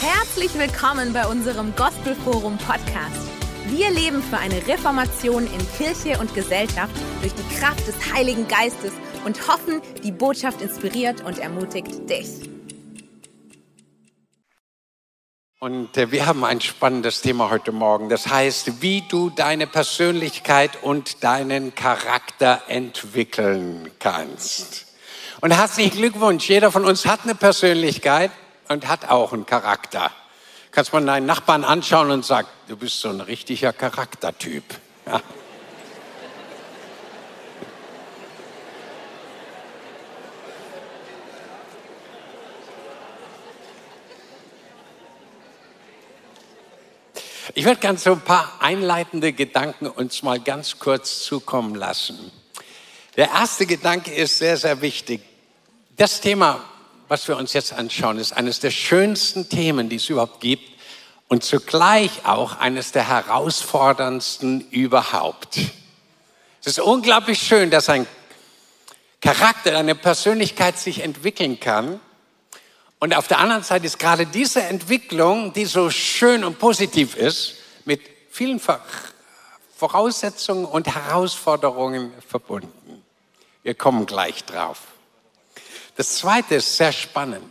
Herzlich willkommen bei unserem Gospelforum Podcast. Wir leben für eine Reformation in Kirche und Gesellschaft durch die Kraft des Heiligen Geistes und hoffen, die Botschaft inspiriert und ermutigt dich. Und äh, wir haben ein spannendes Thema heute Morgen. Das heißt, wie du deine Persönlichkeit und deinen Charakter entwickeln kannst. Und herzlichen Glückwunsch. Jeder von uns hat eine Persönlichkeit und hat auch einen Charakter. Kannst man deinen Nachbarn anschauen und sagen, du bist so ein richtiger Charaktertyp. Ja. Ich würde ganz so ein paar einleitende Gedanken uns mal ganz kurz zukommen lassen. Der erste Gedanke ist sehr, sehr wichtig. Das Thema, was wir uns jetzt anschauen, ist eines der schönsten Themen, die es überhaupt gibt und zugleich auch eines der herausforderndsten überhaupt. Es ist unglaublich schön, dass ein Charakter, eine Persönlichkeit sich entwickeln kann. Und auf der anderen Seite ist gerade diese Entwicklung, die so schön und positiv ist, mit vielen Voraussetzungen und Herausforderungen verbunden. Wir kommen gleich drauf. Das Zweite ist sehr spannend.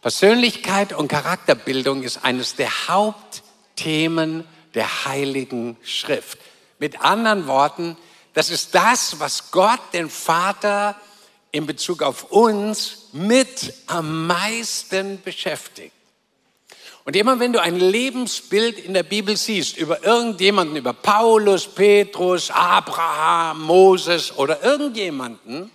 Persönlichkeit und Charakterbildung ist eines der Hauptthemen der Heiligen Schrift. Mit anderen Worten, das ist das, was Gott, den Vater, in Bezug auf uns mit am meisten beschäftigt. Und immer wenn du ein Lebensbild in der Bibel siehst über irgendjemanden, über Paulus, Petrus, Abraham, Moses oder irgendjemanden,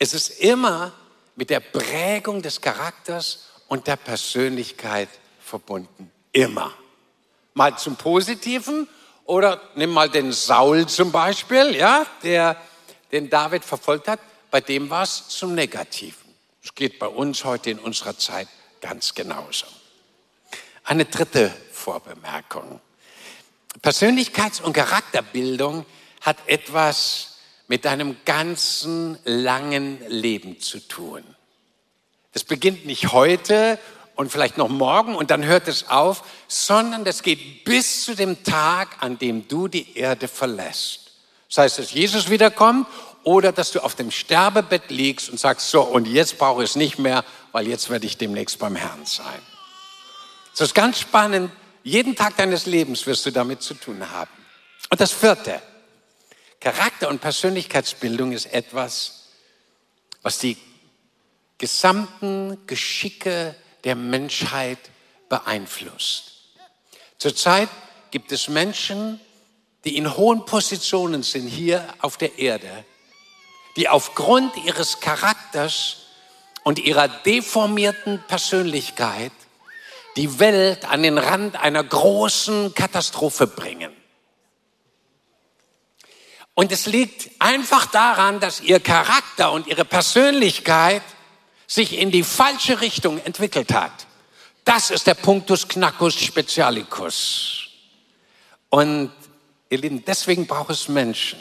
es ist immer mit der Prägung des Charakters und der Persönlichkeit verbunden. Immer. Mal zum Positiven oder nimm mal den Saul zum Beispiel, ja, der den David verfolgt hat. Bei dem war es zum Negativen. Es geht bei uns heute in unserer Zeit ganz genauso. Eine dritte Vorbemerkung. Persönlichkeits- und Charakterbildung hat etwas mit deinem ganzen langen Leben zu tun. Das beginnt nicht heute und vielleicht noch morgen und dann hört es auf, sondern das geht bis zu dem Tag, an dem du die Erde verlässt. Das heißt, dass Jesus wiederkommt oder dass du auf dem Sterbebett liegst und sagst, so, und jetzt brauche ich es nicht mehr, weil jetzt werde ich demnächst beim Herrn sein. Das ist ganz spannend. Jeden Tag deines Lebens wirst du damit zu tun haben. Und das vierte, Charakter- und Persönlichkeitsbildung ist etwas, was die gesamten Geschicke der Menschheit beeinflusst. Zurzeit gibt es Menschen, die in hohen Positionen sind hier auf der Erde, die aufgrund ihres Charakters und ihrer deformierten Persönlichkeit die Welt an den Rand einer großen Katastrophe bringen. Und es liegt einfach daran, dass ihr Charakter und ihre Persönlichkeit sich in die falsche Richtung entwickelt hat. Das ist der Punctus Knaccus Specialicus. Und ihr Lieben, deswegen braucht es Menschen,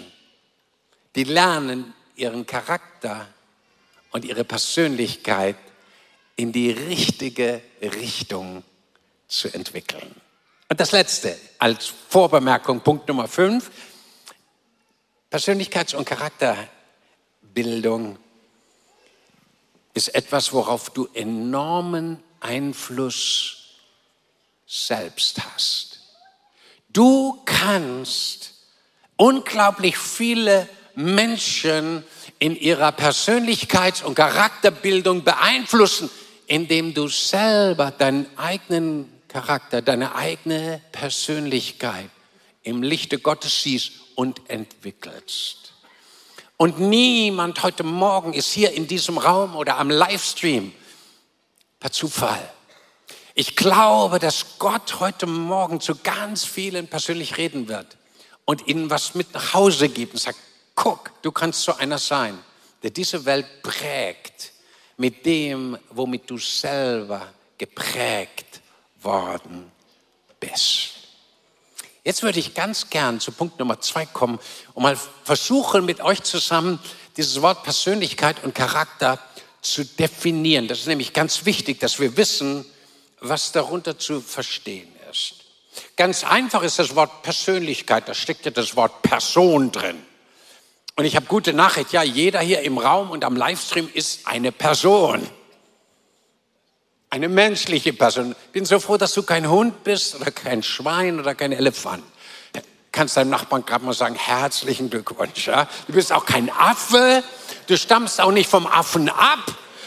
die lernen, ihren Charakter und ihre Persönlichkeit in die richtige Richtung zu entwickeln. Und das Letzte als Vorbemerkung, Punkt Nummer fünf. Persönlichkeits- und Charakterbildung ist etwas, worauf du enormen Einfluss selbst hast. Du kannst unglaublich viele Menschen in ihrer Persönlichkeits- und Charakterbildung beeinflussen, indem du selber deinen eigenen Charakter, deine eigene Persönlichkeit im Lichte Gottes siehst und entwickelst. Und niemand heute Morgen ist hier in diesem Raum oder am Livestream per Zufall. Ich glaube, dass Gott heute Morgen zu ganz vielen persönlich reden wird und ihnen was mit nach Hause gibt und sagt, guck, du kannst so einer sein, der diese Welt prägt mit dem, womit du selber geprägt worden bist. Jetzt würde ich ganz gern zu Punkt Nummer zwei kommen und mal versuchen, mit euch zusammen dieses Wort Persönlichkeit und Charakter zu definieren. Das ist nämlich ganz wichtig, dass wir wissen, was darunter zu verstehen ist. Ganz einfach ist das Wort Persönlichkeit, da steckt ja das Wort Person drin. Und ich habe gute Nachricht, ja, jeder hier im Raum und am Livestream ist eine Person. Eine menschliche Person. Ich bin so froh, dass du kein Hund bist oder kein Schwein oder kein Elefant. Kannst deinem Nachbarn gerade mal sagen, herzlichen Glückwunsch. Ja? Du bist auch kein Affe, du stammst auch nicht vom Affen ab,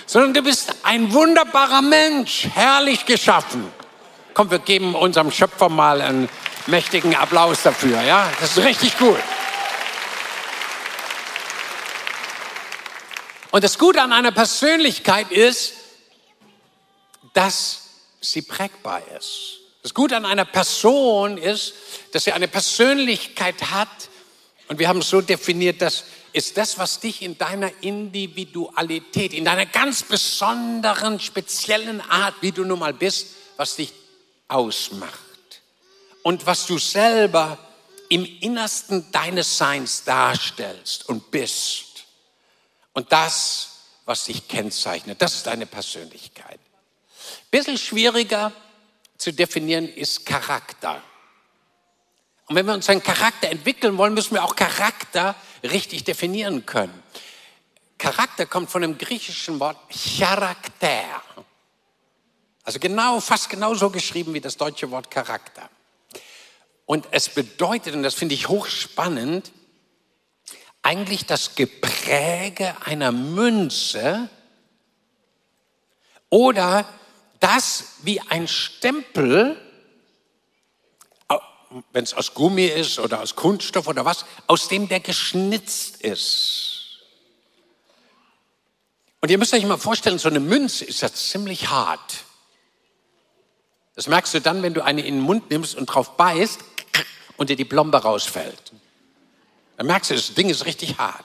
sondern du bist ein wunderbarer Mensch, herrlich geschaffen. Komm, wir geben unserem Schöpfer mal einen mächtigen Applaus dafür. Ja, das ist richtig gut. Und das Gute an einer Persönlichkeit ist, dass sie prägbar ist. Das Gute an einer Person ist, dass sie eine Persönlichkeit hat. Und wir haben so definiert, dass ist das, was dich in deiner Individualität, in deiner ganz besonderen, speziellen Art, wie du nun mal bist, was dich ausmacht. Und was du selber im Innersten deines Seins darstellst und bist. Und das, was dich kennzeichnet, das ist deine Persönlichkeit. Bisschen schwieriger zu definieren ist Charakter. Und wenn wir uns einen Charakter entwickeln wollen, müssen wir auch Charakter richtig definieren können. Charakter kommt von dem griechischen Wort Charakter. Also genau, fast genauso geschrieben wie das deutsche Wort Charakter. Und es bedeutet, und das finde ich hochspannend, eigentlich das Gepräge einer Münze oder das wie ein Stempel, wenn es aus Gummi ist oder aus Kunststoff oder was, aus dem der geschnitzt ist. Und ihr müsst euch mal vorstellen, so eine Münze ist ja ziemlich hart. Das merkst du dann, wenn du eine in den Mund nimmst und drauf beißt und dir die Plombe rausfällt. Dann merkst du, das Ding ist richtig hart.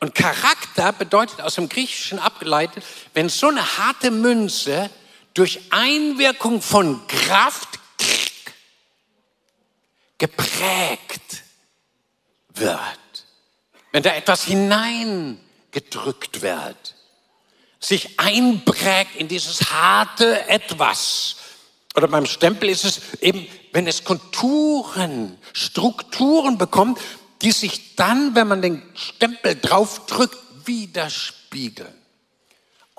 Und Charakter bedeutet aus dem Griechischen abgeleitet, wenn so eine harte Münze durch Einwirkung von Kraft geprägt wird. Wenn da etwas hineingedrückt wird, sich einprägt in dieses harte Etwas, oder beim Stempel ist es eben, wenn es Konturen, Strukturen bekommt, die sich dann, wenn man den Stempel draufdrückt, widerspiegeln.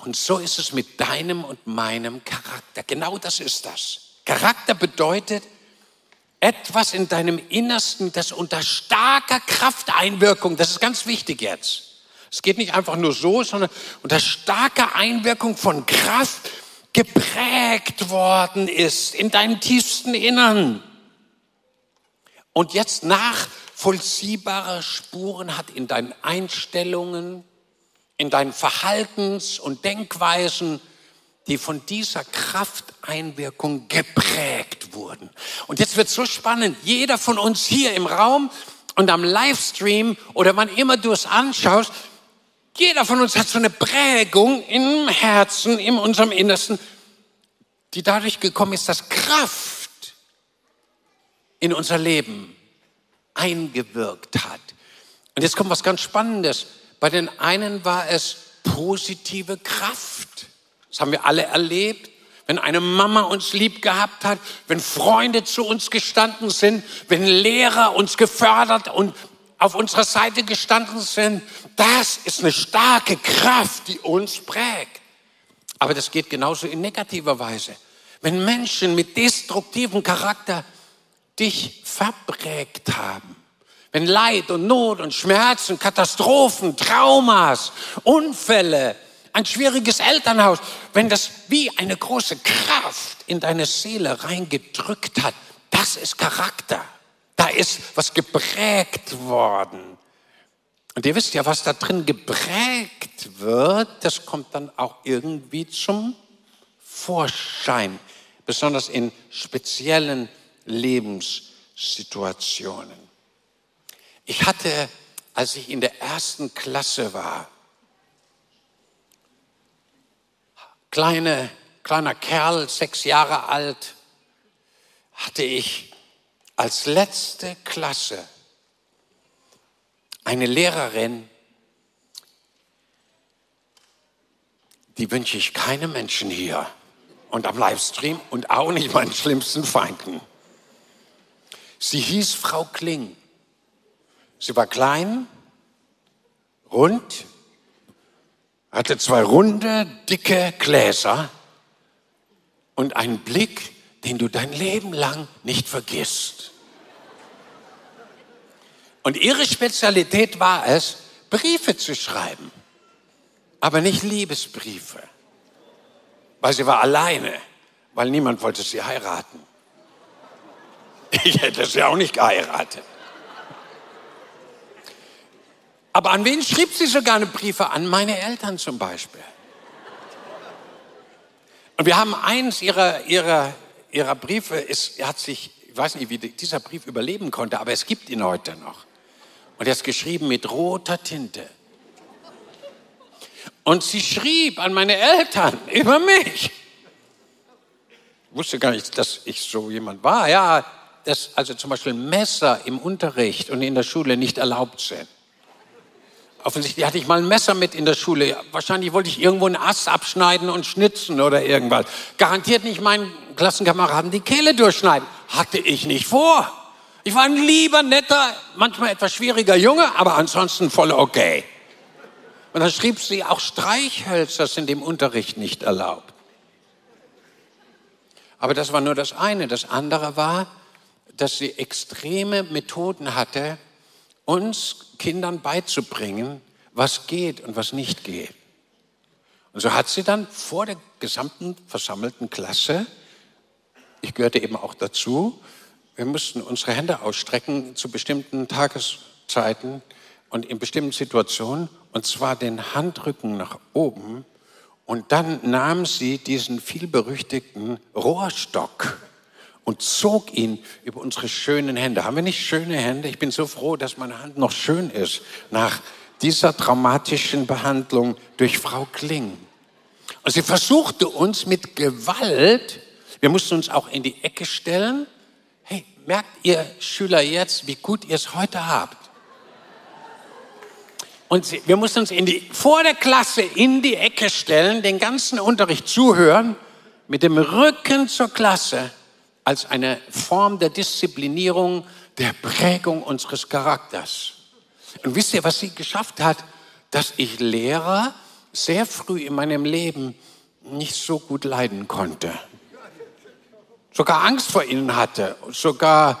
Und so ist es mit deinem und meinem Charakter. Genau das ist das. Charakter bedeutet etwas in deinem Innersten, das unter starker Krafteinwirkung, das ist ganz wichtig jetzt. Es geht nicht einfach nur so, sondern unter starker Einwirkung von Kraft geprägt worden ist in deinem tiefsten Innern und jetzt nachvollziehbare Spuren hat in deinen Einstellungen, in deinen Verhaltens- und Denkweisen, die von dieser Krafteinwirkung geprägt wurden. Und jetzt wird so spannend. Jeder von uns hier im Raum und am Livestream oder wann immer du es anschaust, jeder von uns hat so eine Prägung im Herzen, in unserem Innersten, die dadurch gekommen ist, dass Kraft in unser Leben eingewirkt hat. Und jetzt kommt was ganz Spannendes. Bei den einen war es positive Kraft. Das haben wir alle erlebt. Wenn eine Mama uns lieb gehabt hat, wenn Freunde zu uns gestanden sind, wenn Lehrer uns gefördert und auf unserer Seite gestanden sind, das ist eine starke Kraft, die uns prägt. Aber das geht genauso in negativer Weise. Wenn Menschen mit destruktivem Charakter dich verprägt haben, wenn Leid und Not und Schmerzen, Katastrophen, Traumas, Unfälle, ein schwieriges Elternhaus, wenn das wie eine große Kraft in deine Seele reingedrückt hat, das ist Charakter. Da ist was geprägt worden. Und ihr wisst ja, was da drin geprägt wird, das kommt dann auch irgendwie zum Vorschein, besonders in speziellen Lebenssituationen. Ich hatte, als ich in der ersten Klasse war, kleine, kleiner Kerl, sechs Jahre alt, hatte ich als letzte Klasse eine Lehrerin, die wünsche ich keinem Menschen hier. und am Livestream und auch nicht meinen schlimmsten Feinden. Sie hieß Frau Kling. Sie war klein, rund, hatte zwei runde, dicke Gläser und einen Blick, den du dein Leben lang nicht vergisst. Und ihre Spezialität war es, Briefe zu schreiben, aber nicht Liebesbriefe, weil sie war alleine, weil niemand wollte sie heiraten. Ich hätte sie auch nicht geheiratet. Aber an wen schrieb sie so gerne Briefe? An meine Eltern zum Beispiel. Und wir haben eins ihrer, ihrer, ihrer Briefe, ist, hat sich, ich weiß nicht, wie dieser Brief überleben konnte, aber es gibt ihn heute noch. Und er ist geschrieben mit roter Tinte. Und sie schrieb an meine Eltern über mich. Ich wusste gar nicht, dass ich so jemand war. Ja, dass also zum Beispiel Messer im Unterricht und in der Schule nicht erlaubt sind. Offensichtlich hatte ich mal ein Messer mit in der Schule. Wahrscheinlich wollte ich irgendwo einen Ast abschneiden und schnitzen oder irgendwas. Garantiert nicht meinen Klassenkameraden die Kehle durchschneiden. Hatte ich nicht vor. Ich war ein lieber, netter, manchmal etwas schwieriger Junge, aber ansonsten voll okay. Und dann schrieb sie, auch Streichhölzer sind im Unterricht nicht erlaubt. Aber das war nur das eine. Das andere war, dass sie extreme Methoden hatte, uns Kindern beizubringen, was geht und was nicht geht. Und so hat sie dann vor der gesamten versammelten Klasse, ich gehörte eben auch dazu, wir mussten unsere Hände ausstrecken zu bestimmten Tageszeiten und in bestimmten Situationen, und zwar den Handrücken nach oben. Und dann nahm sie diesen vielberüchtigten Rohrstock und zog ihn über unsere schönen Hände. Haben wir nicht schöne Hände? Ich bin so froh, dass meine Hand noch schön ist nach dieser traumatischen Behandlung durch Frau Kling. Und sie versuchte uns mit Gewalt, wir mussten uns auch in die Ecke stellen. Hey, merkt ihr Schüler jetzt, wie gut ihr es heute habt? Und sie, wir mussten uns in die, vor der Klasse in die Ecke stellen, den ganzen Unterricht zuhören, mit dem Rücken zur Klasse als eine Form der Disziplinierung, der Prägung unseres Charakters. Und wisst ihr, was sie geschafft hat? Dass ich Lehrer sehr früh in meinem Leben nicht so gut leiden konnte. Sogar Angst vor ihnen hatte, sogar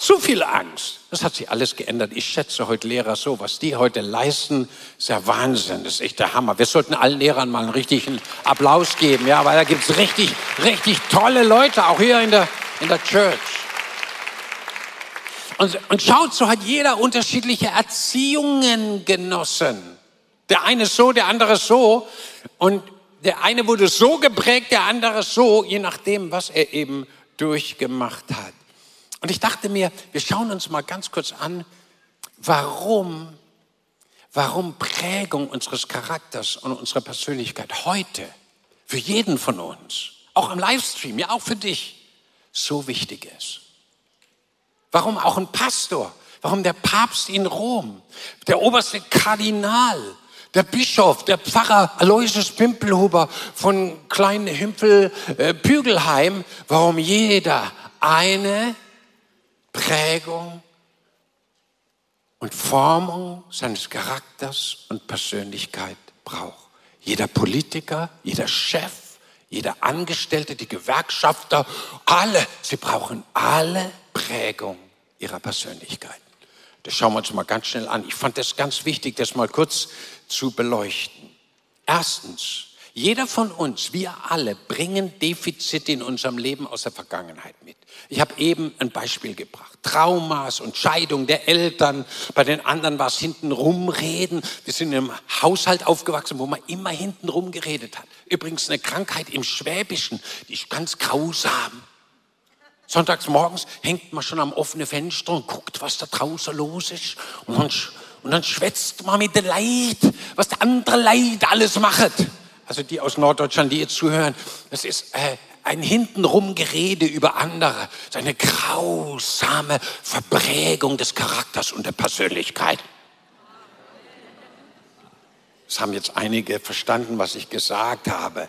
zu viel Angst. Das hat sich alles geändert. Ich schätze heute Lehrer so. Was die heute leisten, ist ja Wahnsinn. Das ist echt der Hammer. Wir sollten allen Lehrern mal einen richtigen Applaus geben, ja, weil da gibt es richtig, richtig tolle Leute, auch hier in der, in der Church. Und, und schaut, so hat jeder unterschiedliche Erziehungen genossen. Der eine so, der andere so. Und der eine wurde so geprägt, der andere so, je nachdem, was er eben durchgemacht hat. Und ich dachte mir, wir schauen uns mal ganz kurz an, warum, warum Prägung unseres Charakters und unserer Persönlichkeit heute für jeden von uns, auch im Livestream, ja auch für dich, so wichtig ist. Warum auch ein Pastor, warum der Papst in Rom, der oberste Kardinal, der Bischof, der Pfarrer Aloysius Pimpelhuber von Klein Hümpel äh, Pügelheim, warum jeder eine Prägung und Formung seines Charakters und Persönlichkeit braucht. Jeder Politiker, jeder Chef, jeder Angestellte, die Gewerkschafter, alle, sie brauchen alle Prägung ihrer Persönlichkeit. Das schauen wir uns mal ganz schnell an. Ich fand das ganz wichtig, das mal kurz zu beleuchten. Erstens, jeder von uns, wir alle, bringen Defizite in unserem Leben aus der Vergangenheit mit. Ich habe eben ein Beispiel gebracht. Traumas und Scheidung der Eltern. Bei den anderen war es hinten rumreden. Wir sind in einem Haushalt aufgewachsen, wo man immer hinten rumgeredet hat. Übrigens eine Krankheit im Schwäbischen, die ist ganz grausam. Sonntags morgens hängt man schon am offenen Fenster und guckt, was da draußen los ist. Und dann, und dann schwätzt man mit den Leid, was der andere Leid alles macht also die aus Norddeutschland, die jetzt zuhören, das ist äh, ein hintenrum Gerede über andere, das ist eine grausame Verprägung des Charakters und der Persönlichkeit. Das haben jetzt einige verstanden, was ich gesagt habe.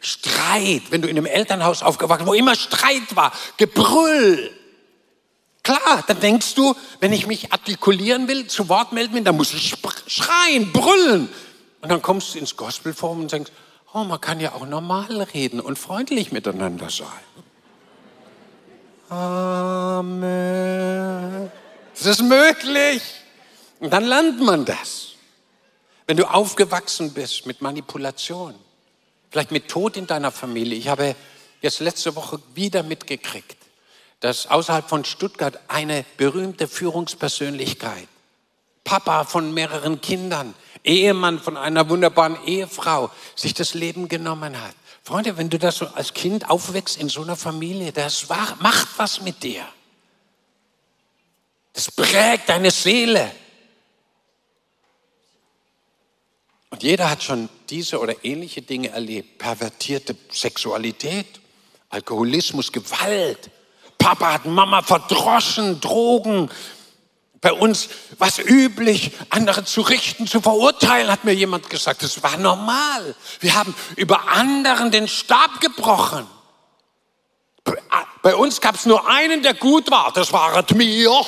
Streit, wenn du in einem Elternhaus aufgewachsen, wo immer Streit war, Gebrüll. Klar, dann denkst du, wenn ich mich artikulieren will, zu Wort melden will, dann muss ich schreien, brüllen. Und dann kommst du ins Gospelforum und denkst, oh, man kann ja auch normal reden und freundlich miteinander sein. Amen. Es ist möglich. Und dann lernt man das. Wenn du aufgewachsen bist mit Manipulation, vielleicht mit Tod in deiner Familie. Ich habe jetzt letzte Woche wieder mitgekriegt, dass außerhalb von Stuttgart eine berühmte Führungspersönlichkeit, Papa von mehreren Kindern, Ehemann von einer wunderbaren Ehefrau, sich das Leben genommen hat. Freunde, wenn du das so als Kind aufwächst in so einer Familie, das macht was mit dir. Das prägt deine Seele. Und jeder hat schon diese oder ähnliche Dinge erlebt. Pervertierte Sexualität, Alkoholismus, Gewalt. Papa hat Mama verdroschen, Drogen. Bei uns war es üblich, andere zu richten, zu verurteilen, hat mir jemand gesagt. Das war normal. Wir haben über anderen den Stab gebrochen. Bei uns gab es nur einen, der gut war. Das war mir.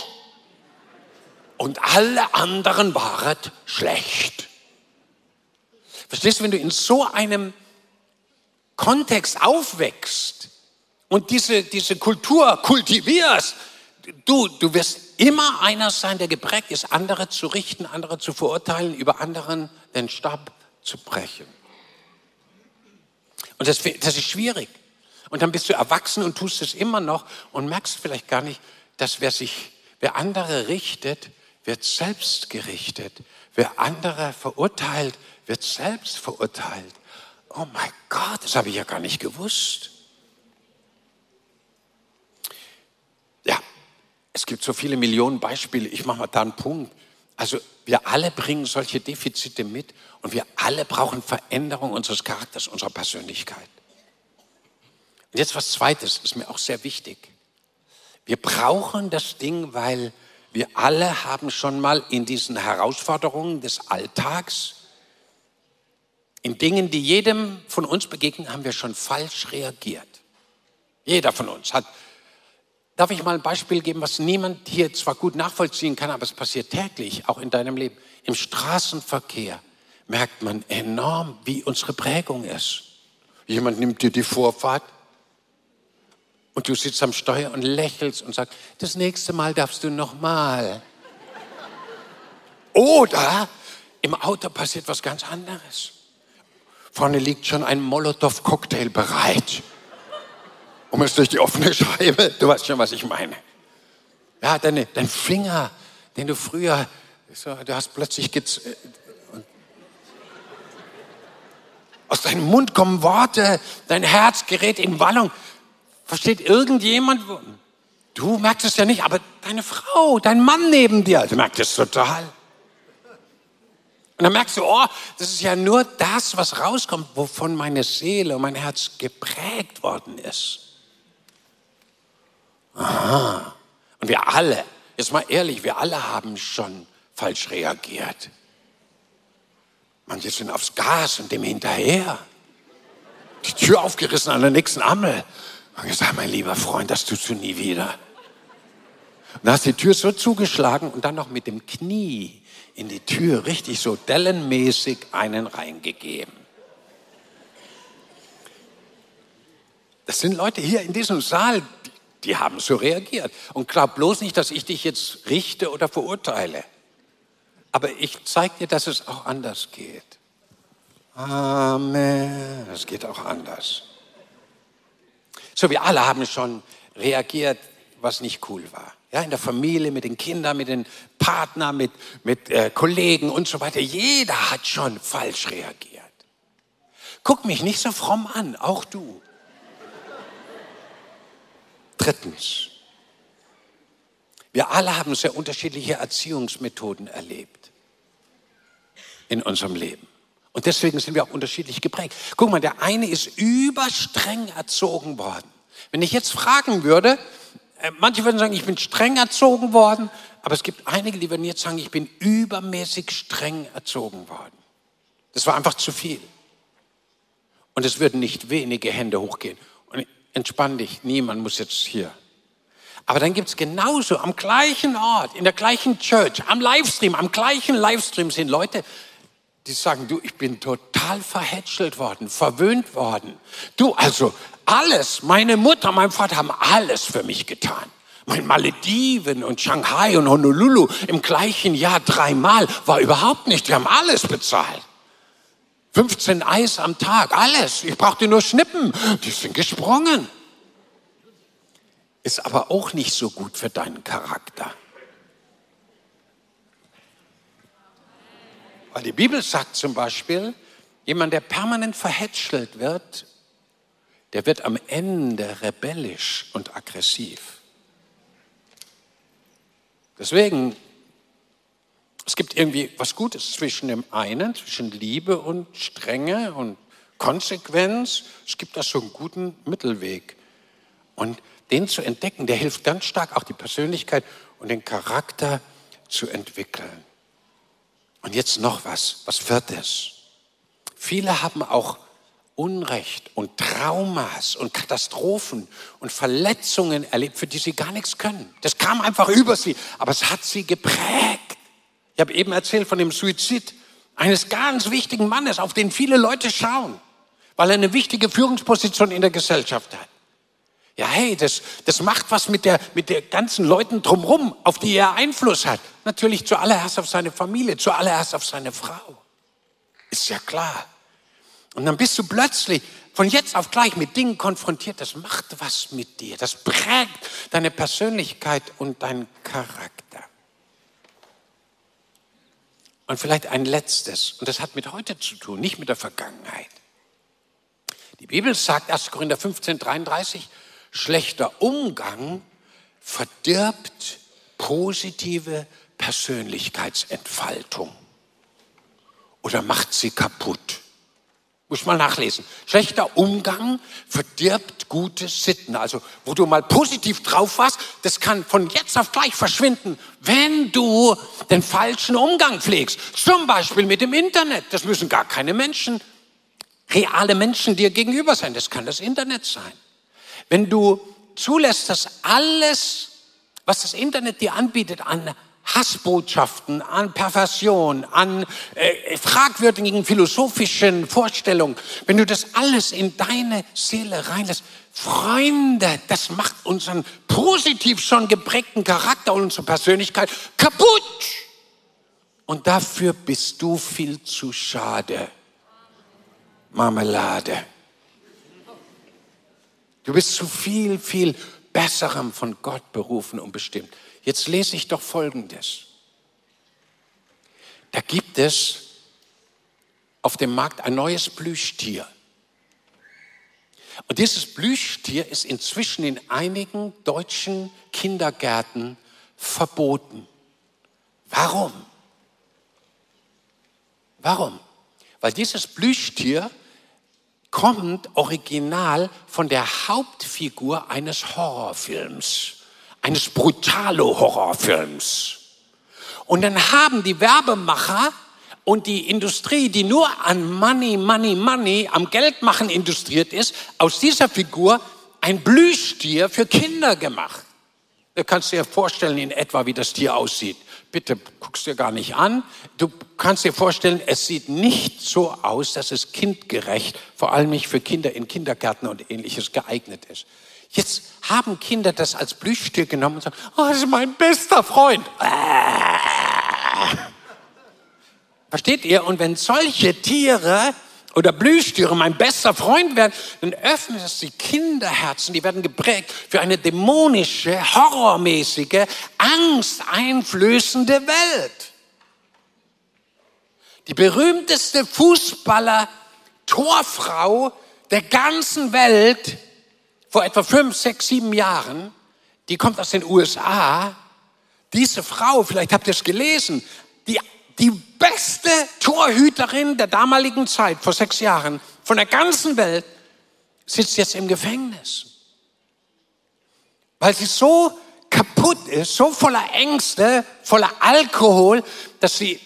Und alle anderen waren schlecht. Verstehst du, wenn du in so einem Kontext aufwächst und diese, diese Kultur kultivierst, du, du wirst immer einer sein, der geprägt ist, andere zu richten, andere zu verurteilen, über anderen den Stab zu brechen. Und das, das ist schwierig. Und dann bist du erwachsen und tust es immer noch und merkst vielleicht gar nicht, dass wer sich, wer andere richtet, wird selbst gerichtet. Wer andere verurteilt, wird selbst verurteilt. Oh mein Gott, das habe ich ja gar nicht gewusst. Ja, es gibt so viele Millionen Beispiele. Ich mache mal da einen Punkt. Also wir alle bringen solche Defizite mit und wir alle brauchen Veränderung unseres Charakters, unserer Persönlichkeit. Und jetzt was Zweites, ist mir auch sehr wichtig. Wir brauchen das Ding, weil wir alle haben schon mal in diesen Herausforderungen des Alltags in Dingen, die jedem von uns begegnen, haben wir schon falsch reagiert. Jeder von uns hat. Darf ich mal ein Beispiel geben, was niemand hier zwar gut nachvollziehen kann, aber es passiert täglich, auch in deinem Leben. Im Straßenverkehr merkt man enorm, wie unsere Prägung ist. Jemand nimmt dir die Vorfahrt und du sitzt am Steuer und lächelst und sagst, das nächste Mal darfst du nochmal. Oder im Auto passiert was ganz anderes. Vorne liegt schon ein Molotow-Cocktail bereit. Um es durch die offene Scheibe, du weißt schon, was ich meine. Ja, deine, dein Finger, den du früher, so, du hast plötzlich, gez aus deinem Mund kommen Worte, dein Herz gerät in Wallung. Versteht irgendjemand? Du merkst es ja nicht, aber deine Frau, dein Mann neben dir, der merkt es total. Und dann merkst du, oh, das ist ja nur das, was rauskommt, wovon meine Seele und mein Herz geprägt worden ist. Aha. Und wir alle, jetzt mal ehrlich, wir alle haben schon falsch reagiert. Manche sind aufs Gas und dem hinterher. Die Tür aufgerissen an der nächsten Ampel. Und gesagt, mein lieber Freund, das tust du nie wieder. Und dann hast die Tür so zugeschlagen und dann noch mit dem Knie in die Tür richtig so dellenmäßig einen reingegeben. Das sind Leute hier in diesem Saal, die, haben so reagiert. Und glaub bloß nicht, dass ich dich jetzt richte oder verurteile. Aber ich zeige dir, dass es auch anders geht. Amen. Es geht auch anders. So, wir alle haben schon reagiert, was nicht cool war. Ja, in der Familie, mit den Kindern, mit den Partnern, mit, mit äh, Kollegen und so weiter. Jeder hat schon falsch reagiert. Guck mich nicht so fromm an, auch du. Drittens, wir alle haben sehr unterschiedliche Erziehungsmethoden erlebt in unserem Leben. Und deswegen sind wir auch unterschiedlich geprägt. Guck mal, der eine ist überstreng erzogen worden. Wenn ich jetzt fragen würde, äh, manche würden sagen, ich bin streng erzogen worden, aber es gibt einige, die würden jetzt sagen, ich bin übermäßig streng erzogen worden. Das war einfach zu viel. Und es würden nicht wenige Hände hochgehen. Entspann dich, niemand muss jetzt hier. Aber dann gibt's genauso am gleichen Ort, in der gleichen Church, am Livestream, am gleichen Livestream sind Leute, die sagen, du, ich bin total verhätschelt worden, verwöhnt worden. Du, also alles, meine Mutter, mein Vater haben alles für mich getan. Mein Malediven und Shanghai und Honolulu im gleichen Jahr dreimal war überhaupt nicht. Die haben alles bezahlt. 15 Eis am Tag, alles. Ich brauchte nur schnippen. Die sind gesprungen. Ist aber auch nicht so gut für deinen Charakter. Weil die Bibel sagt zum Beispiel, jemand, der permanent verhätschelt wird, der wird am Ende rebellisch und aggressiv. Deswegen, es gibt irgendwie was Gutes zwischen dem einen, zwischen Liebe und Strenge und Konsequenz. Es gibt da so einen guten Mittelweg. Und den zu entdecken, der hilft ganz stark, auch die Persönlichkeit und den Charakter zu entwickeln. Und jetzt noch was, was Viertes. Viele haben auch Unrecht und Traumas und Katastrophen und Verletzungen erlebt, für die sie gar nichts können. Das kam einfach über sie, aber es hat sie geprägt. Ich habe eben erzählt von dem Suizid eines ganz wichtigen Mannes, auf den viele Leute schauen, weil er eine wichtige Führungsposition in der Gesellschaft hat. Ja, hey, das, das macht was mit der, mit der ganzen Leuten drumherum, auf die er Einfluss hat. Natürlich zuallererst auf seine Familie, zuallererst auf seine Frau. Ist ja klar. Und dann bist du plötzlich von jetzt auf gleich mit Dingen konfrontiert. Das macht was mit dir. Das prägt deine Persönlichkeit und deinen Charakter. Und vielleicht ein letztes, und das hat mit heute zu tun, nicht mit der Vergangenheit. Die Bibel sagt, 1. Korinther 15, 33, schlechter Umgang verdirbt positive Persönlichkeitsentfaltung oder macht sie kaputt. Muss mal nachlesen. Schlechter Umgang verdirbt gute Sitten. Also, wo du mal positiv drauf warst, das kann von jetzt auf gleich verschwinden, wenn du den falschen Umgang pflegst. Zum Beispiel mit dem Internet. Das müssen gar keine Menschen, reale Menschen dir gegenüber sein. Das kann das Internet sein. Wenn du zulässt, dass alles, was das Internet dir anbietet an Hassbotschaften, an Perversion, an äh, fragwürdigen philosophischen Vorstellungen, wenn du das alles in deine Seele reinlässt, Freunde, das macht unseren positiv schon geprägten Charakter und unsere Persönlichkeit kaputt. Und dafür bist du viel zu schade. Marmelade. Du bist zu viel, viel Besserem von Gott berufen und bestimmt. Jetzt lese ich doch Folgendes. Da gibt es auf dem Markt ein neues Plüschtier. Und dieses Plüschtier ist inzwischen in einigen deutschen Kindergärten verboten. Warum? Warum? Weil dieses Plüschtier kommt original von der Hauptfigur eines Horrorfilms, eines Brutalo-Horrorfilms. Und dann haben die Werbemacher und die Industrie, die nur an Money, Money, Money, am Geldmachen industriert ist, aus dieser Figur ein Blühstier für Kinder gemacht. Du kannst dir vorstellen in etwa, wie das Tier aussieht bitte guckst dir gar nicht an. Du kannst dir vorstellen, es sieht nicht so aus, dass es kindgerecht, vor allem nicht für Kinder in Kindergärten und ähnliches geeignet ist. Jetzt haben Kinder das als Plüschtier genommen und sagen, oh, das ist mein bester Freund. Versteht ihr? Und wenn solche Tiere oder Blühstiere mein bester Freund werden, dann öffnet es die Kinderherzen, die werden geprägt für eine dämonische, horrormäßige, angsteinflößende Welt. Die berühmteste Fußballer, Torfrau der ganzen Welt vor etwa fünf, sechs, sieben Jahren, die kommt aus den USA. Diese Frau, vielleicht habt ihr es gelesen, die die beste Torhüterin der damaligen Zeit, vor sechs Jahren, von der ganzen Welt, sitzt jetzt im Gefängnis. Weil sie so kaputt ist, so voller Ängste, voller Alkohol, dass sie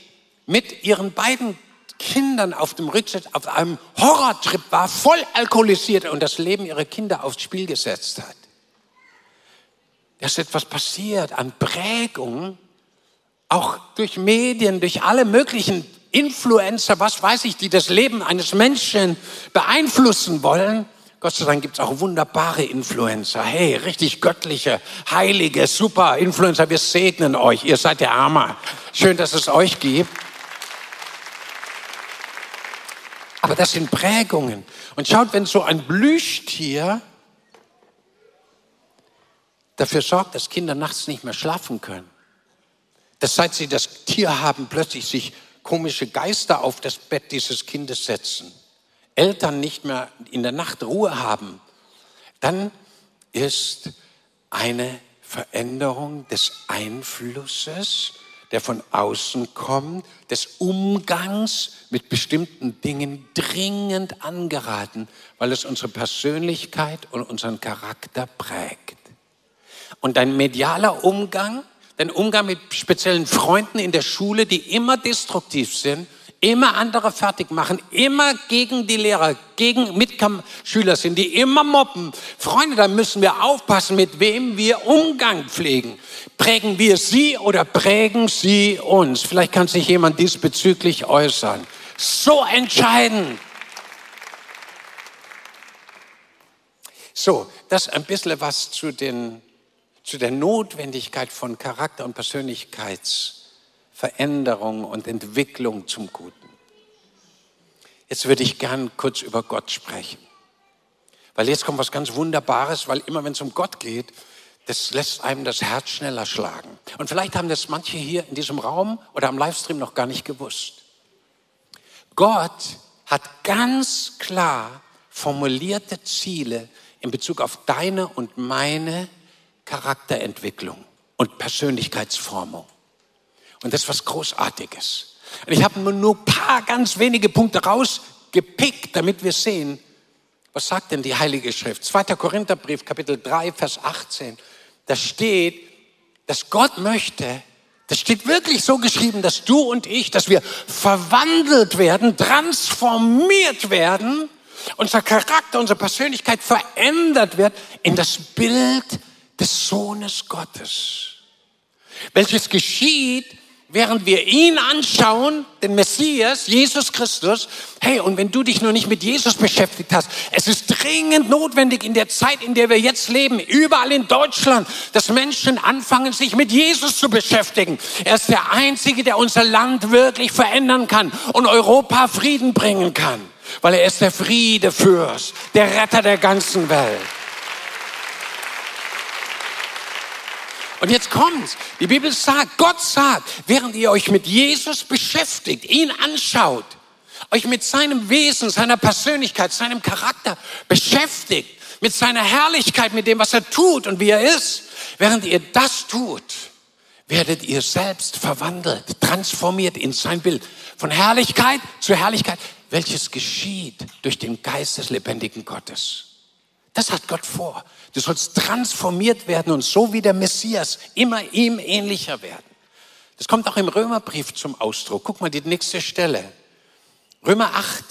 mit ihren beiden Kindern auf dem Rücksitz auf einem Horrortrip war, voll alkoholisiert und das Leben ihrer Kinder aufs Spiel gesetzt hat. Da ist etwas passiert an Prägung, auch durch Medien, durch alle möglichen Influencer, was weiß ich, die das Leben eines Menschen beeinflussen wollen. Gott sei Dank gibt es auch wunderbare Influencer. Hey, richtig göttliche, heilige, super Influencer. Wir segnen euch. Ihr seid der Hammer. Schön, dass es euch gibt. Aber das sind Prägungen. Und schaut, wenn so ein Plüschtier dafür sorgt, dass Kinder nachts nicht mehr schlafen können, dass seit sie das Tier haben, plötzlich sich komische Geister auf das Bett dieses Kindes setzen, Eltern nicht mehr in der Nacht Ruhe haben, dann ist eine Veränderung des Einflusses, der von außen kommt, des Umgangs mit bestimmten Dingen dringend angeraten, weil es unsere Persönlichkeit und unseren Charakter prägt. Und ein medialer Umgang den Umgang mit speziellen Freunden in der Schule, die immer destruktiv sind, immer andere fertig machen, immer gegen die Lehrer, gegen Mitschüler sind, die immer mobben. Freunde, da müssen wir aufpassen, mit wem wir Umgang pflegen. Prägen wir sie oder prägen sie uns? Vielleicht kann sich jemand diesbezüglich äußern. So entscheidend. So, das ein bisschen was zu den zu der Notwendigkeit von Charakter- und Persönlichkeitsveränderung und Entwicklung zum Guten. Jetzt würde ich gern kurz über Gott sprechen. Weil jetzt kommt was ganz Wunderbares, weil immer wenn es um Gott geht, das lässt einem das Herz schneller schlagen. Und vielleicht haben das manche hier in diesem Raum oder am Livestream noch gar nicht gewusst. Gott hat ganz klar formulierte Ziele in Bezug auf deine und meine Charakterentwicklung und Persönlichkeitsformung. Und das ist was Großartiges. Und ich habe nur ein paar ganz wenige Punkte rausgepickt, damit wir sehen, was sagt denn die Heilige Schrift? 2. Korintherbrief, Kapitel 3, Vers 18. Da steht, dass Gott möchte, das steht wirklich so geschrieben, dass du und ich, dass wir verwandelt werden, transformiert werden, unser Charakter, unsere Persönlichkeit verändert wird in das Bild des Sohnes Gottes, welches geschieht, während wir ihn anschauen, den Messias, Jesus Christus. Hey, und wenn du dich noch nicht mit Jesus beschäftigt hast, es ist dringend notwendig in der Zeit, in der wir jetzt leben, überall in Deutschland, dass Menschen anfangen, sich mit Jesus zu beschäftigen. Er ist der Einzige, der unser Land wirklich verändern kann und Europa Frieden bringen kann, weil er ist der Friedefürst, der Retter der ganzen Welt. Und jetzt kommt's. Die Bibel sagt, Gott sagt, während ihr euch mit Jesus beschäftigt, ihn anschaut, euch mit seinem Wesen, seiner Persönlichkeit, seinem Charakter beschäftigt, mit seiner Herrlichkeit, mit dem, was er tut und wie er ist, während ihr das tut, werdet ihr selbst verwandelt, transformiert in sein Bild. Von Herrlichkeit zu Herrlichkeit, welches geschieht durch den Geist des lebendigen Gottes. Das hat Gott vor. Du sollst transformiert werden und so wie der Messias immer ihm ähnlicher werden. Das kommt auch im Römerbrief zum Ausdruck. Guck mal die nächste Stelle. Römer 8,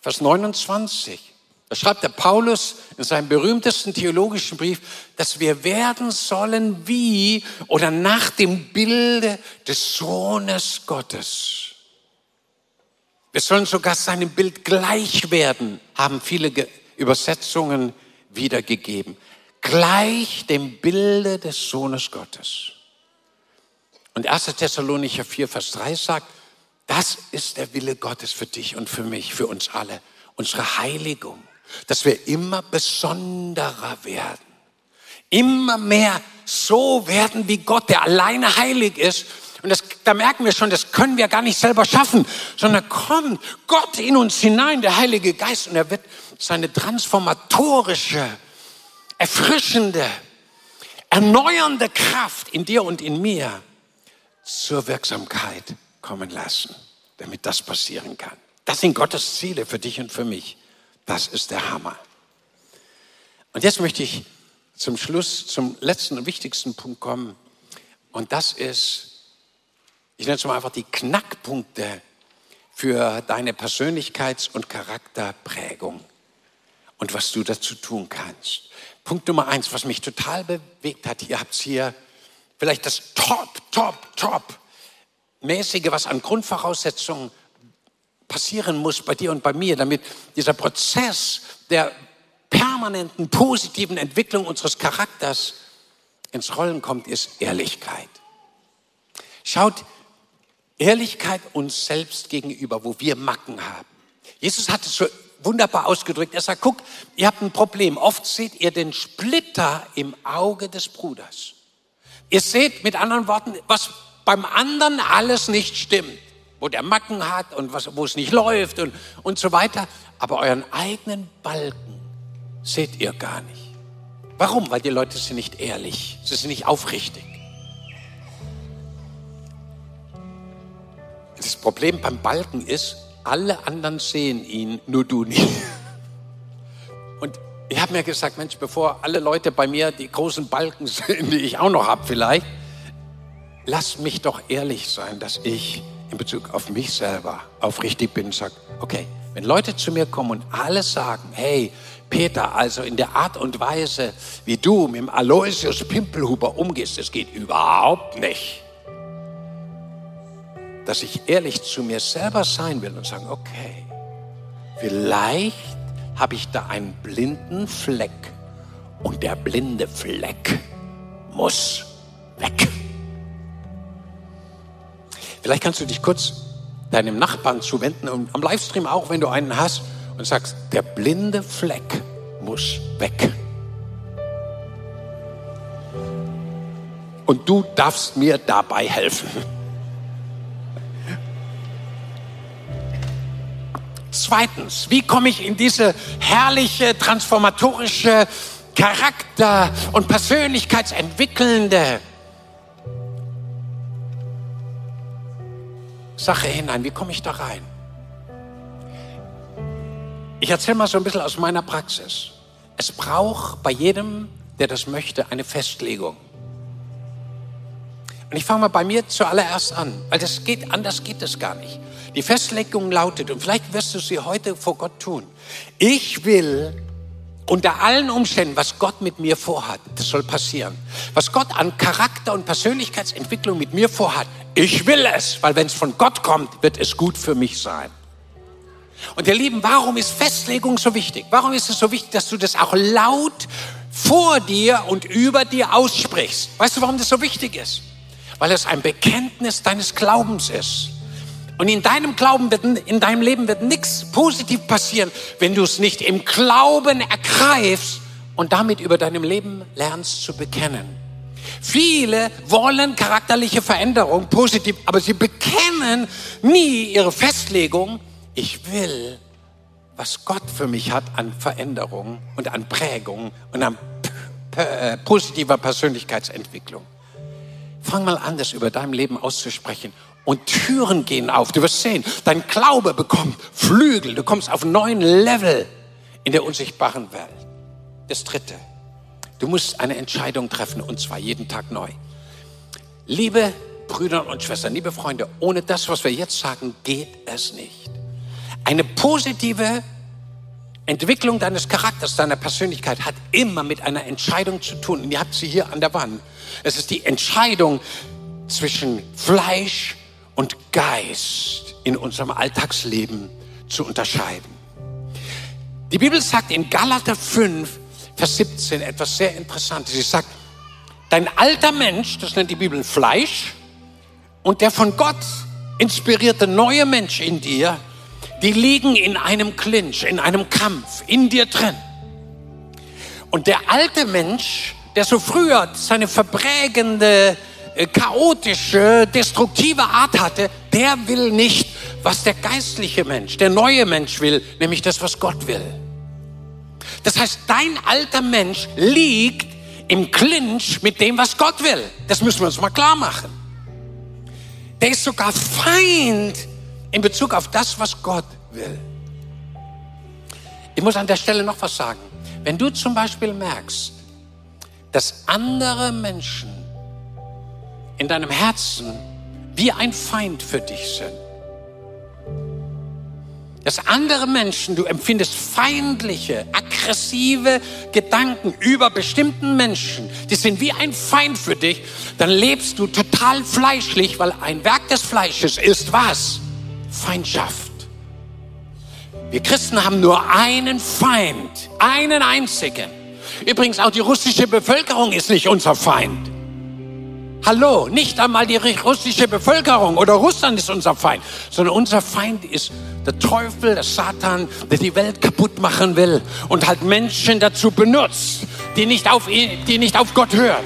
Vers 29. Da schreibt der Paulus in seinem berühmtesten theologischen Brief, dass wir werden sollen wie oder nach dem Bilde des Sohnes Gottes. Wir sollen sogar seinem Bild gleich werden, haben viele Übersetzungen wiedergegeben gleich dem Bilde des Sohnes Gottes. Und 1. Thessalonicher 4, Vers 3 sagt, das ist der Wille Gottes für dich und für mich, für uns alle. Unsere Heiligung, dass wir immer besonderer werden. Immer mehr so werden wie Gott, der alleine heilig ist. Und das, da merken wir schon, das können wir gar nicht selber schaffen, sondern kommt Gott in uns hinein, der Heilige Geist, und er wird seine transformatorische erfrischende, erneuernde Kraft in dir und in mir zur Wirksamkeit kommen lassen, damit das passieren kann. Das sind Gottes Ziele für dich und für mich. Das ist der Hammer. Und jetzt möchte ich zum Schluss, zum letzten und wichtigsten Punkt kommen. Und das ist, ich nenne es mal einfach die Knackpunkte für deine Persönlichkeits- und Charakterprägung und was du dazu tun kannst. Punkt Nummer eins, was mich total bewegt hat, ihr habt hier vielleicht das Top, Top, Top mäßige, was an Grundvoraussetzungen passieren muss bei dir und bei mir, damit dieser Prozess der permanenten positiven Entwicklung unseres Charakters ins Rollen kommt, ist Ehrlichkeit. Schaut, Ehrlichkeit uns selbst gegenüber, wo wir Macken haben. Jesus hat es so wunderbar ausgedrückt. Er sagt, guck, ihr habt ein Problem. Oft seht ihr den Splitter im Auge des Bruders. Ihr seht mit anderen Worten, was beim anderen alles nicht stimmt, wo der Macken hat und was, wo es nicht läuft und, und so weiter. Aber euren eigenen Balken seht ihr gar nicht. Warum? Weil die Leute sind nicht ehrlich, sie sind nicht aufrichtig. Das Problem beim Balken ist, alle anderen sehen ihn, nur du nicht. Und ich habe mir gesagt, Mensch, bevor alle Leute bei mir die großen Balken sehen, die ich auch noch habe vielleicht, lass mich doch ehrlich sein, dass ich in Bezug auf mich selber aufrichtig bin und sage, okay, wenn Leute zu mir kommen und alle sagen, hey, Peter, also in der Art und Weise, wie du mit dem Aloysius Pimpelhuber umgehst, das geht überhaupt nicht. Dass ich ehrlich zu mir selber sein will und sagen, okay, vielleicht habe ich da einen blinden Fleck und der blinde Fleck muss weg. Vielleicht kannst du dich kurz deinem Nachbarn zuwenden und am Livestream auch, wenn du einen hast und sagst, der blinde Fleck muss weg. Und du darfst mir dabei helfen. Zweitens, wie komme ich in diese herrliche, transformatorische, Charakter- und Persönlichkeitsentwickelnde Sache hinein? Wie komme ich da rein? Ich erzähle mal so ein bisschen aus meiner Praxis. Es braucht bei jedem, der das möchte, eine Festlegung. Und ich fange mal bei mir zuallererst an, weil das geht, anders geht es gar nicht. Die Festlegung lautet, und vielleicht wirst du sie heute vor Gott tun, ich will unter allen Umständen, was Gott mit mir vorhat, das soll passieren. Was Gott an Charakter- und Persönlichkeitsentwicklung mit mir vorhat, ich will es, weil wenn es von Gott kommt, wird es gut für mich sein. Und ihr Lieben, warum ist Festlegung so wichtig? Warum ist es so wichtig, dass du das auch laut vor dir und über dir aussprichst? Weißt du, warum das so wichtig ist? Weil es ein Bekenntnis deines Glaubens ist. Und in deinem Glauben wird, in deinem Leben wird nichts positiv passieren, wenn du es nicht im Glauben ergreifst und damit über deinem Leben lernst zu bekennen. Viele wollen charakterliche Veränderung positiv, aber sie bekennen nie ihre Festlegung, ich will, was Gott für mich hat an Veränderung und an Prägung und an äh, positiver Persönlichkeitsentwicklung. Fang mal an, das über dein Leben auszusprechen. Und Türen gehen auf. Du wirst sehen, dein Glaube bekommt Flügel. Du kommst auf neuen Level in der unsichtbaren Welt. Das dritte. Du musst eine Entscheidung treffen und zwar jeden Tag neu. Liebe Brüder und Schwestern, liebe Freunde, ohne das, was wir jetzt sagen, geht es nicht. Eine positive Entwicklung deines Charakters, deiner Persönlichkeit hat immer mit einer Entscheidung zu tun. Und ihr habt sie hier an der Wand. Es ist die Entscheidung zwischen Fleisch und Geist in unserem Alltagsleben zu unterscheiden. Die Bibel sagt in Galater 5, Vers 17 etwas sehr Interessantes. Sie sagt, dein alter Mensch, das nennt die Bibel Fleisch, und der von Gott inspirierte neue Mensch in dir die liegen in einem Clinch, in einem Kampf, in dir drin. Und der alte Mensch, der so früher seine verbrägende, chaotische, destruktive Art hatte, der will nicht, was der geistliche Mensch, der neue Mensch will, nämlich das, was Gott will. Das heißt, dein alter Mensch liegt im Clinch mit dem, was Gott will. Das müssen wir uns mal klar machen. Der ist sogar Feind in Bezug auf das, was Gott will. Ich muss an der Stelle noch was sagen. Wenn du zum Beispiel merkst, dass andere Menschen in deinem Herzen wie ein Feind für dich sind, dass andere Menschen, du empfindest feindliche, aggressive Gedanken über bestimmten Menschen, die sind wie ein Feind für dich, dann lebst du total fleischlich, weil ein Werk des Fleisches ist was? Feindschaft. Wir Christen haben nur einen Feind, einen einzigen. Übrigens, auch die russische Bevölkerung ist nicht unser Feind. Hallo, nicht einmal die russische Bevölkerung oder Russland ist unser Feind, sondern unser Feind ist der Teufel, der Satan, der die Welt kaputt machen will und halt Menschen dazu benutzt, die nicht auf, die nicht auf Gott hören.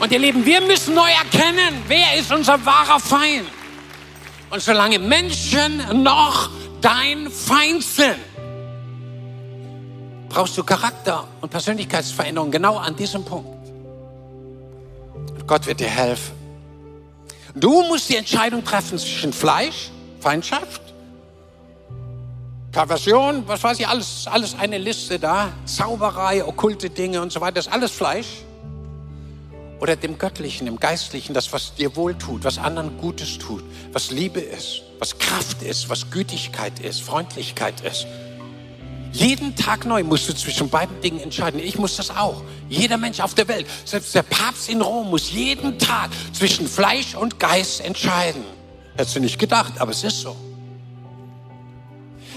Und ihr Lieben, wir müssen neu erkennen, wer ist unser wahrer Feind. Und solange Menschen noch dein Feind sind, brauchst du Charakter und Persönlichkeitsveränderung genau an diesem Punkt. Gott wird dir helfen. Du musst die Entscheidung treffen zwischen Fleisch, Feindschaft, Perversion, was weiß ich, alles, alles eine Liste da, Zauberei, okkulte Dinge und so weiter, das ist alles Fleisch. Oder dem Göttlichen, dem Geistlichen, das, was dir wohltut, was anderen Gutes tut, was Liebe ist, was Kraft ist, was Gütigkeit ist, Freundlichkeit ist. Jeden Tag neu musst du zwischen beiden Dingen entscheiden. Ich muss das auch. Jeder Mensch auf der Welt, selbst der Papst in Rom, muss jeden Tag zwischen Fleisch und Geist entscheiden. Hättest du nicht gedacht, aber es ist so.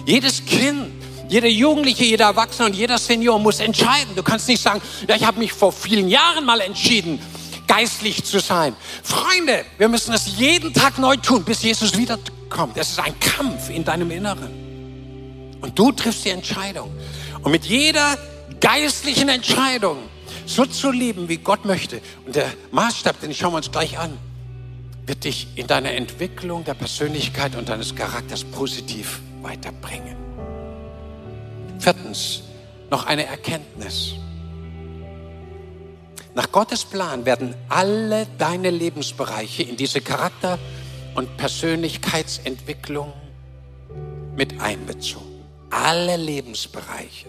Jedes Kind, jeder Jugendliche, jeder Erwachsene und jeder Senior muss entscheiden. Du kannst nicht sagen, ja, ich habe mich vor vielen Jahren mal entschieden, geistlich zu sein. Freunde, wir müssen das jeden Tag neu tun, bis Jesus wiederkommt. Es ist ein Kampf in deinem Inneren. Und du triffst die Entscheidung. Und mit jeder geistlichen Entscheidung so zu leben, wie Gott möchte. Und der Maßstab, den schauen wir uns gleich an, wird dich in deiner Entwicklung der Persönlichkeit und deines Charakters positiv weiterbringen. Viertens, noch eine Erkenntnis. Nach Gottes Plan werden alle deine Lebensbereiche in diese Charakter- und Persönlichkeitsentwicklung mit einbezogen alle Lebensbereiche.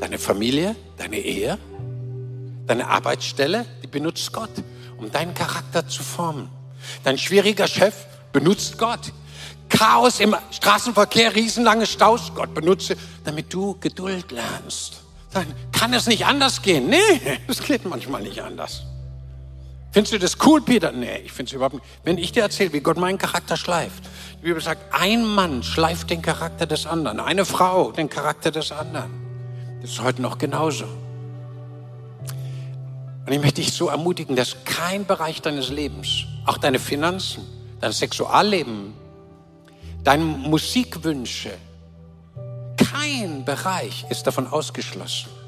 Deine Familie, deine Ehe, deine Arbeitsstelle, die benutzt Gott, um deinen Charakter zu formen. Dein schwieriger Chef benutzt Gott. Chaos im Straßenverkehr, riesenlange Staus, Gott benutze, damit du Geduld lernst. Dann kann es nicht anders gehen. Nee, es geht manchmal nicht anders. Findest du das cool, Peter? Nee, ich finde es überhaupt nicht. Wenn ich dir erzähle, wie Gott meinen Charakter schleift, die Bibel sagt, ein Mann schleift den Charakter des anderen, eine Frau den Charakter des anderen. Das ist heute noch genauso. Und ich möchte dich so ermutigen, dass kein Bereich deines Lebens, auch deine Finanzen, dein Sexualleben, deine Musikwünsche, kein Bereich ist davon ausgeschlossen.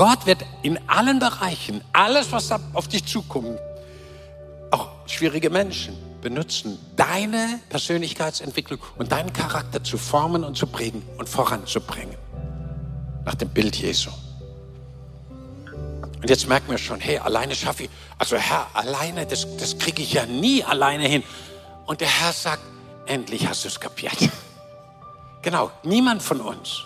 Gott wird in allen Bereichen, alles, was auf dich zukommt, auch schwierige Menschen, benutzen, deine Persönlichkeitsentwicklung und deinen Charakter zu formen und zu prägen und voranzubringen. Nach dem Bild Jesu. Und jetzt merken wir schon, hey, alleine schaffe ich, also Herr, alleine, das, das kriege ich ja nie alleine hin. Und der Herr sagt, endlich hast du es kapiert. Genau, niemand von uns.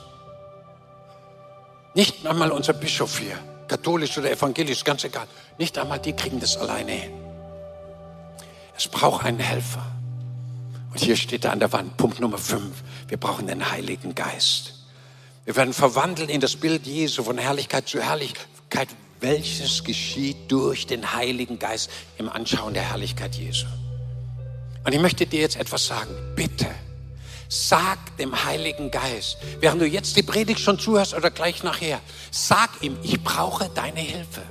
Nicht einmal unser Bischof hier, katholisch oder evangelisch, ganz egal. Nicht einmal die kriegen das alleine hin. Es braucht einen Helfer. Und hier steht er an der Wand, Punkt Nummer 5. Wir brauchen den Heiligen Geist. Wir werden verwandelt in das Bild Jesu von Herrlichkeit zu Herrlichkeit, welches geschieht durch den Heiligen Geist im Anschauen der Herrlichkeit Jesu. Und ich möchte dir jetzt etwas sagen. Bitte, sag dem Heiligen Geist, während du jetzt die Predigt schon zuhörst oder gleich nachher, sag ihm, ich brauche deine Hilfe.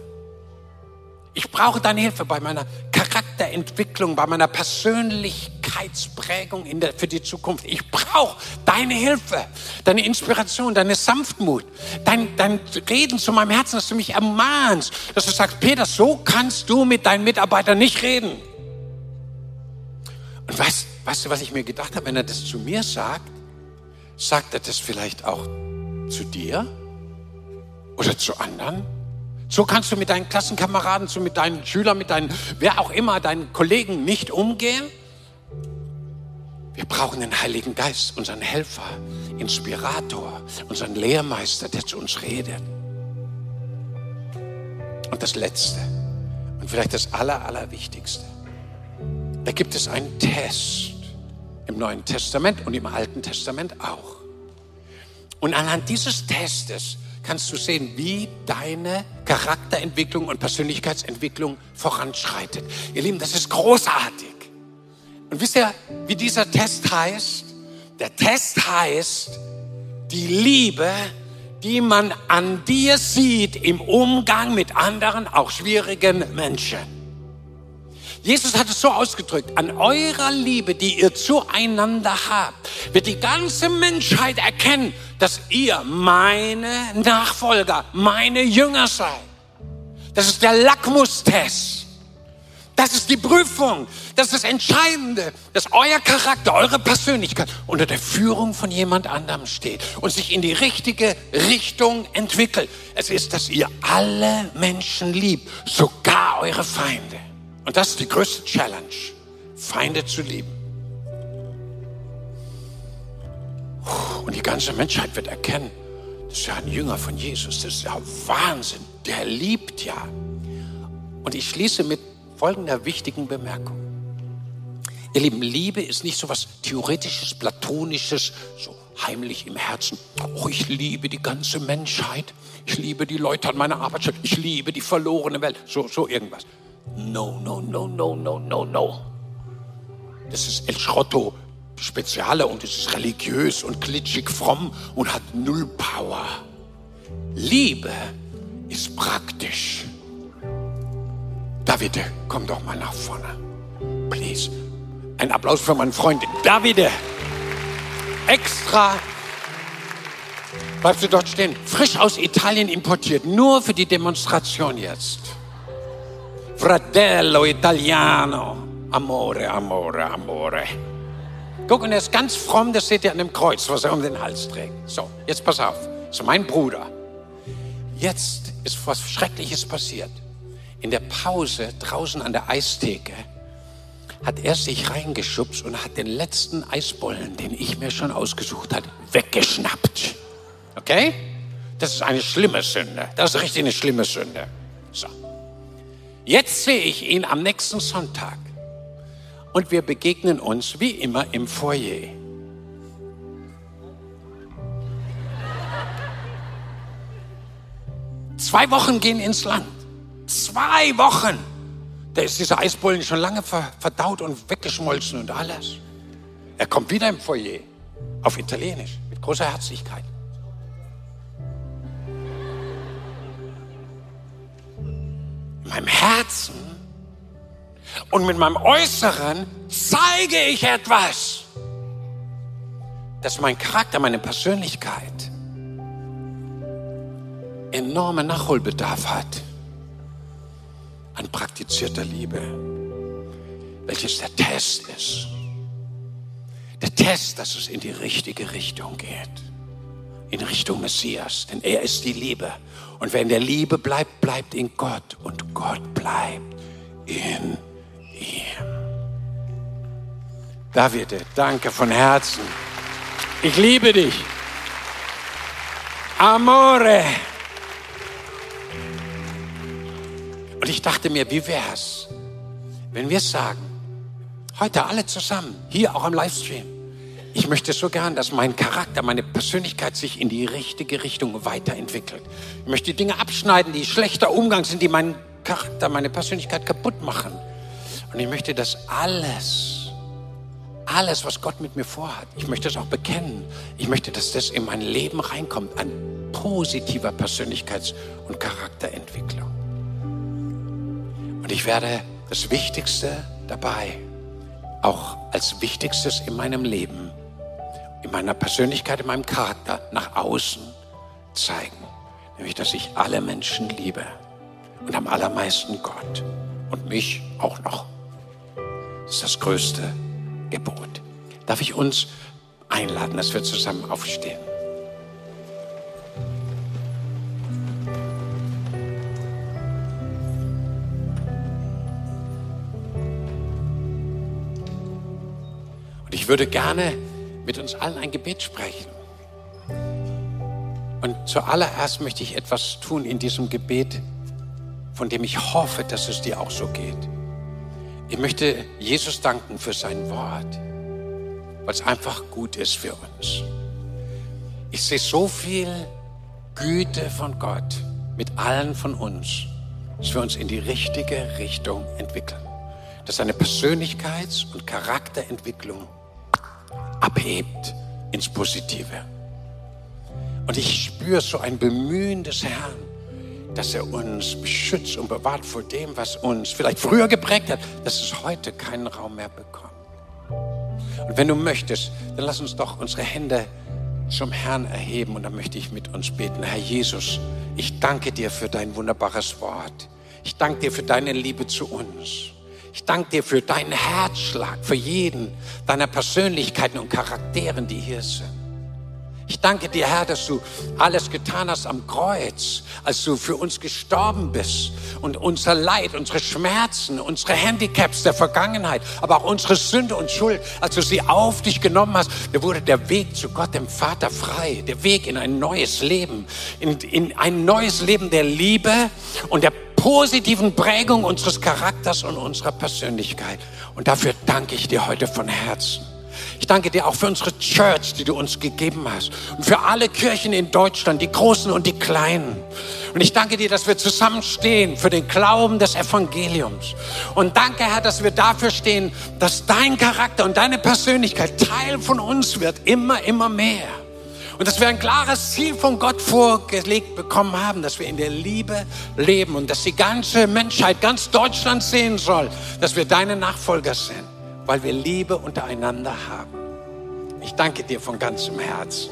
Ich brauche deine Hilfe bei meiner Charakterentwicklung, bei meiner Persönlichkeitsprägung der, für die Zukunft. Ich brauche deine Hilfe, deine Inspiration, deine Sanftmut, dein, dein Reden zu meinem Herzen, dass du mich ermahnst, dass du sagst, Peter, so kannst du mit deinen Mitarbeitern nicht reden. Und weißt, weißt du, was ich mir gedacht habe, wenn er das zu mir sagt, sagt er das vielleicht auch zu dir oder zu anderen? So kannst du mit deinen Klassenkameraden, so mit deinen Schülern, mit deinen, wer auch immer, deinen Kollegen nicht umgehen. Wir brauchen den Heiligen Geist, unseren Helfer, Inspirator, unseren Lehrmeister, der zu uns redet. Und das Letzte und vielleicht das Aller, Allerwichtigste. Da gibt es einen Test, im Neuen Testament und im Alten Testament auch. Und anhand dieses Testes kannst du sehen, wie deine Charakterentwicklung und Persönlichkeitsentwicklung voranschreitet. Ihr Lieben, das ist großartig. Und wisst ihr, wie dieser Test heißt? Der Test heißt, die Liebe, die man an dir sieht im Umgang mit anderen, auch schwierigen Menschen. Jesus hat es so ausgedrückt, an eurer Liebe, die ihr zueinander habt, wird die ganze Menschheit erkennen, dass ihr meine Nachfolger, meine Jünger seid. Das ist der Lackmustest. Das ist die Prüfung. Das ist das Entscheidende, dass euer Charakter, eure Persönlichkeit unter der Führung von jemand anderem steht und sich in die richtige Richtung entwickelt. Es ist, dass ihr alle Menschen liebt, sogar eure Feinde. Und das ist die größte Challenge, Feinde zu lieben. Und die ganze Menschheit wird erkennen, das ist ja ein Jünger von Jesus, das ist ja Wahnsinn, der liebt ja. Und ich schließe mit folgender wichtigen Bemerkung. Ihr Lieben, Liebe ist nicht so was Theoretisches, Platonisches, so heimlich im Herzen. Oh, ich liebe die ganze Menschheit. Ich liebe die Leute an meiner Arbeitsstelle. Ich liebe die verlorene Welt. So, so irgendwas. No, no, no, no, no, no, no. Das ist El Schrotto Speziale und es ist religiös und glitschig fromm und hat null Power. Liebe ist praktisch. Davide, komm doch mal nach vorne. Please. Ein Applaus für meinen Freund Davide. Extra. Bleibst du dort stehen? Frisch aus Italien importiert. Nur für die Demonstration jetzt. Fratello Italiano. Amore, amore, amore. Guck, und er ist ganz fromm, das seht ihr an dem Kreuz, was er um den Hals trägt. So, jetzt pass auf. Das ist mein Bruder. Jetzt ist was Schreckliches passiert. In der Pause draußen an der Eistheke hat er sich reingeschubst und hat den letzten Eisbollen, den ich mir schon ausgesucht hatte, weggeschnappt. Okay? Das ist eine schlimme Sünde. Das ist richtig eine schlimme Sünde. Jetzt sehe ich ihn am nächsten Sonntag und wir begegnen uns wie immer im Foyer. Zwei Wochen gehen ins Land. Zwei Wochen. Da ist dieser Eisbollen schon lange verdaut und weggeschmolzen und alles. Er kommt wieder im Foyer. Auf Italienisch. Mit großer Herzlichkeit. Meinem Herzen und mit meinem Äußeren zeige ich etwas, dass mein Charakter, meine Persönlichkeit enormen Nachholbedarf hat an praktizierter Liebe, welches der Test ist. Der Test, dass es in die richtige Richtung geht, in Richtung Messias, denn er ist die Liebe und wer in der Liebe bleibt, bleibt in Gott und Gott bleibt in ihm. Davide, danke von Herzen. Ich liebe dich. Amore. Und ich dachte mir, wie wär's, wenn wir sagen, heute alle zusammen, hier auch am Livestream, ich möchte so gern, dass mein Charakter, meine Persönlichkeit sich in die richtige Richtung weiterentwickelt. Ich möchte die Dinge abschneiden, die schlechter Umgang sind, die meinen Charakter, meine Persönlichkeit kaputt machen. Und ich möchte das alles, alles, was Gott mit mir vorhat, ich möchte es auch bekennen. Ich möchte, dass das in mein Leben reinkommt, an positiver Persönlichkeits- und Charakterentwicklung. Und ich werde das Wichtigste dabei, auch als Wichtigstes in meinem Leben, in meiner Persönlichkeit, in meinem Charakter nach außen zeigen. Nämlich, dass ich alle Menschen liebe und am allermeisten Gott und mich auch noch. Das ist das größte Gebot. Darf ich uns einladen, dass wir zusammen aufstehen? Und ich würde gerne mit uns allen ein Gebet sprechen. Und zuallererst möchte ich etwas tun in diesem Gebet, von dem ich hoffe, dass es dir auch so geht. Ich möchte Jesus danken für sein Wort. weil es einfach gut ist für uns. Ich sehe so viel Güte von Gott mit allen von uns, dass wir uns in die richtige Richtung entwickeln. Dass eine Persönlichkeits- und Charakterentwicklung abhebt ins Positive. Und ich spüre so ein Bemühen des Herrn, dass er uns beschützt und bewahrt vor dem, was uns vielleicht früher geprägt hat, dass es heute keinen Raum mehr bekommt. Und wenn du möchtest, dann lass uns doch unsere Hände zum Herrn erheben und dann möchte ich mit uns beten. Herr Jesus, ich danke dir für dein wunderbares Wort. Ich danke dir für deine Liebe zu uns. Ich danke dir für deinen Herzschlag, für jeden deiner Persönlichkeiten und Charakteren, die hier sind. Ich danke dir, Herr, dass du alles getan hast am Kreuz, als du für uns gestorben bist und unser Leid, unsere Schmerzen, unsere Handicaps der Vergangenheit, aber auch unsere Sünde und Schuld, als du sie auf dich genommen hast, da wurde der Weg zu Gott, dem Vater, frei. Der Weg in ein neues Leben, in, in ein neues Leben der Liebe und der positiven Prägung unseres Charakters und unserer Persönlichkeit. Und dafür danke ich dir heute von Herzen. Ich danke dir auch für unsere Church, die du uns gegeben hast. Und für alle Kirchen in Deutschland, die großen und die kleinen. Und ich danke dir, dass wir zusammenstehen für den Glauben des Evangeliums. Und danke, Herr, dass wir dafür stehen, dass dein Charakter und deine Persönlichkeit Teil von uns wird, immer, immer mehr. Und dass wir ein klares Ziel von Gott vorgelegt bekommen haben, dass wir in der Liebe leben und dass die ganze Menschheit, ganz Deutschland sehen soll, dass wir deine Nachfolger sind weil wir Liebe untereinander haben. Ich danke dir von ganzem Herzen.